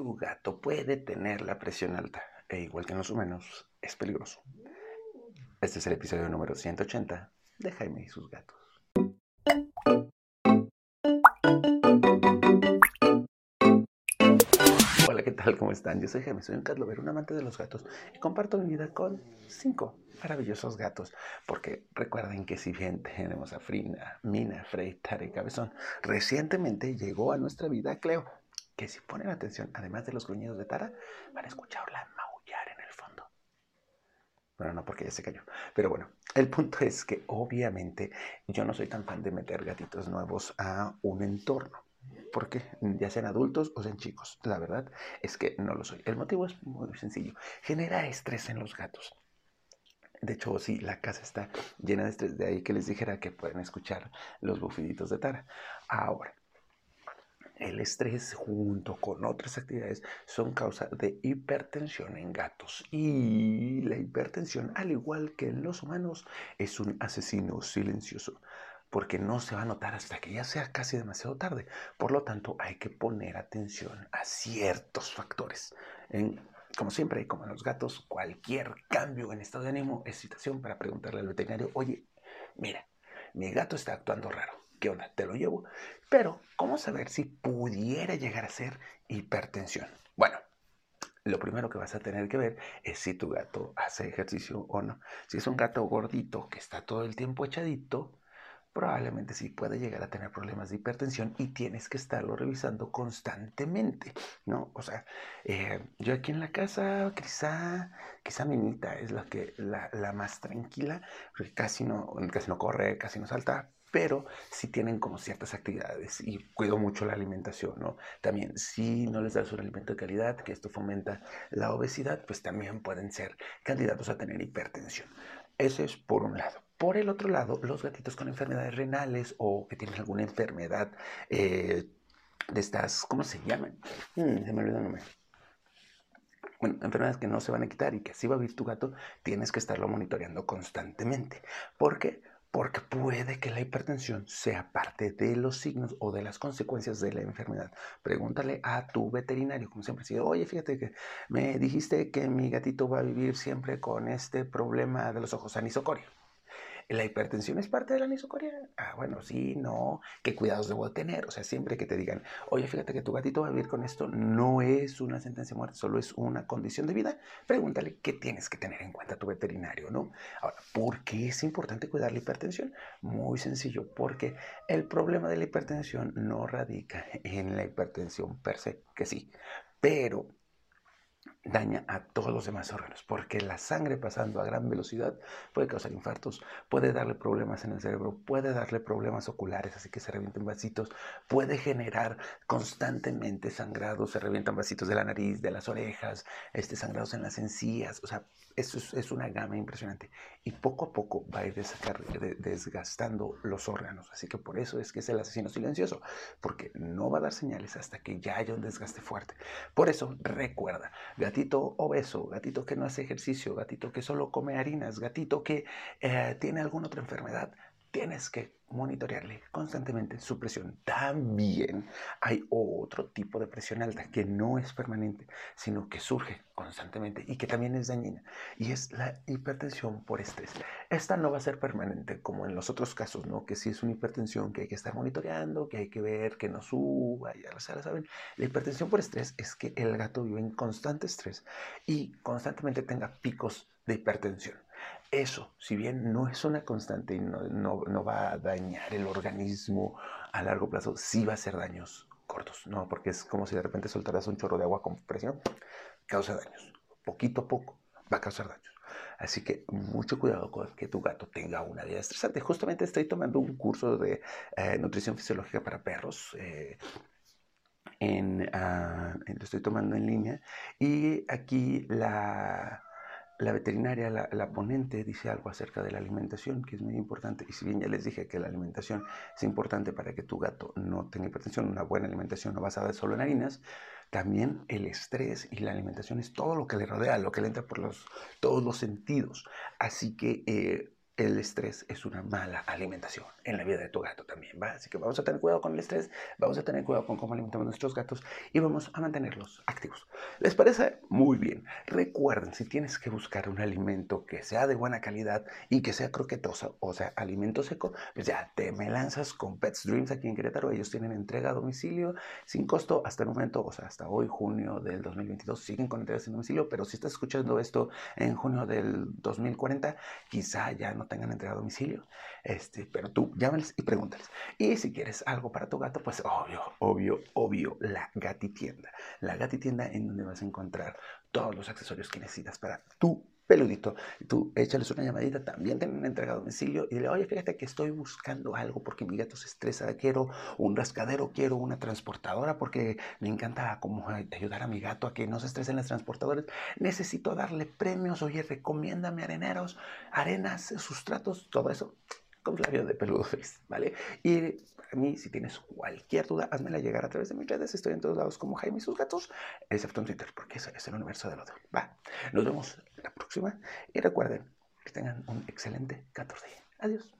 tu gato puede tener la presión alta e igual que en los humanos, es peligroso. Este es el episodio número 180 de Jaime y sus gatos. Hola, ¿qué tal? ¿Cómo están? Yo soy Jaime, soy un cat lover, un amante de los gatos y comparto mi vida con cinco maravillosos gatos. Porque recuerden que si bien tenemos a Frina, Mina, Frey, Tare Cabezón, recientemente llegó a nuestra vida Cleo, que si ponen atención, además de los gruñidos de Tara, van a escucharla maullar en el fondo. Bueno, no porque ya se cayó. Pero bueno, el punto es que obviamente yo no soy tan fan de meter gatitos nuevos a un entorno. Porque ya sean adultos o sean chicos, la verdad es que no lo soy. El motivo es muy sencillo. Genera estrés en los gatos. De hecho, sí, la casa está llena de estrés. De ahí que les dijera que pueden escuchar los bufiditos de Tara. Ahora, el estrés junto con otras actividades son causa de hipertensión en gatos. Y la hipertensión, al igual que en los humanos, es un asesino silencioso porque no se va a notar hasta que ya sea casi demasiado tarde. Por lo tanto, hay que poner atención a ciertos factores. como siempre, como en los gatos, cualquier cambio en estado de ánimo es situación para preguntarle al veterinario, oye, mira, mi gato está actuando raro ¿qué onda? Te lo llevo. Pero, ¿cómo saber si pudiera llegar a ser hipertensión? Bueno, lo primero que vas a tener que ver es si tu gato hace ejercicio o no. Si es un gato gordito que está todo el tiempo echadito, probablemente sí puede llegar a tener problemas de hipertensión y tienes que estarlo revisando constantemente, ¿no? O sea, eh, yo aquí en la casa, quizá, quizá Minita es la, que, la más tranquila, porque casi no, casi no corre, casi no salta, pero si tienen como ciertas actividades y cuido mucho la alimentación, ¿no? También si no les das un alimento de calidad, que esto fomenta la obesidad, pues también pueden ser candidatos a tener hipertensión. Ese es por un lado. Por el otro lado, los gatitos con enfermedades renales o que tienen alguna enfermedad eh, de estas, ¿cómo se llaman? Hmm, se me olvidó el nombre bueno, enfermedades que no se van a quitar y que así va a vivir tu gato, tienes que estarlo monitoreando constantemente. ¿Por qué? Porque puede que la hipertensión sea parte de los signos o de las consecuencias de la enfermedad. Pregúntale a tu veterinario, como siempre, si, oye, fíjate que me dijiste que mi gatito va a vivir siempre con este problema de los ojos, anisocoria. ¿La hipertensión es parte de la nisocoria? Ah, bueno, sí, no. ¿Qué cuidados debo tener? O sea, siempre que te digan, oye, fíjate que tu gatito va a vivir con esto, no es una sentencia de muerte, solo es una condición de vida, pregúntale qué tienes que tener en cuenta tu veterinario, ¿no? Ahora, ¿por qué es importante cuidar la hipertensión? Muy sencillo, porque el problema de la hipertensión no radica en la hipertensión per se, que sí, pero daña a todos los demás órganos, porque la sangre pasando a gran velocidad puede causar infartos, puede darle problemas en el cerebro, puede darle problemas oculares, así que se revienten vasitos, puede generar constantemente sangrados, se revientan vasitos de la nariz, de las orejas, este, sangrados en las encías, o sea, eso es, una gama impresionante y poco a poco va a ir desgastando los órganos, así que por eso es que es el asesino silencioso, porque no va a dar señales hasta que ya haya un desgaste fuerte. Por eso, recuerda, gatito obeso, gatito que no hace ejercicio, gatito que solo come harinas, gatito que eh, tiene alguna otra enfermedad, tienes que monitorearle constantemente su presión. También hay otro tipo de presión alta que no es permanente, sino que surge constantemente y que también es dañina, y es la hipertensión por estrés. Esta no va a ser permanente como en los otros casos, ¿no? Que si es una hipertensión que hay que estar monitoreando, que hay que ver que no suba, ya lo saben. La hipertensión por estrés es que el gato vive en constante estrés y constantemente tenga picos de hipertensión. Eso, si bien no es una constante y no, va a dañar el organismo a largo plazo, sí va a hacer daños cortos, ¿no? Porque es como si de repente soltaras un chorro de agua con presión, causa daños. Poquito a poco va a causar daños. Así que mucho cuidado con que tu gato tenga una vida estresante. Justamente estoy tomando un curso de eh, nutrición fisiológica para perros. Eh, uh, lo estoy tomando en línea y aquí la, la veterinaria, la, ponente, dice algo acerca de la alimentación, que es muy importante. Y si bien ya les dije que la alimentación es importante para que tu gato no tenga hipertensión, una buena alimentación no basada solo en harinas, también el estrés y la alimentación es todo lo que le rodea, lo que le entra por los, todos los sentidos. Así que eh, el estrés es una mala alimentación en la vida de tu gato también, ¿va? Así que vamos a tener cuidado con el estrés, vamos a tener cuidado con cómo alimentamos a nuestros gatos y vamos a mantenerlos activos. ¿Les parece? Muy bien. Recuerden, si tienes que buscar un alimento que sea de buena calidad y que sea croquetoso, o sea, alimento seco, pues ya te me lanzas con Pets Dreams aquí en Querétaro. Ellos tienen entrega a domicilio sin costo hasta el momento, o sea, hasta hoy, junio del 2022, siguen con entregas sin domicilio, pero si estás escuchando esto en junio del 2040, quizá ya no tengan entrega a domicilio, este, pero tú llámales y pregúntales. Y si quieres algo para tu gato, pues obvio, obvio, obvio, la gatitienda. La gatitienda en donde vas a encontrar todos los accesorios que necesitas para tu peludito. Tú échales una llamadita, también tienen entrega a domicilio y dile, oye, fíjate que estoy buscando algo porque mi gato se estresa, quiero un rascadero, quiero una transportadora porque me encanta como ayudar a mi gato a que no se estresen las transportadoras. Necesito darle premios, oye, recomiéndame areneros, arenas, sustratos, todo eso con Flavio de Peludo ¿vale? Y a mí, si tienes cualquier duda, házmela llegar a través de mis redes. Estoy en todos lados como Jaime y sus gatos, excepto en Twitter, porque ese es el universo del otro. Va, nos vemos y recuerden que tengan un excelente 14 Adiós.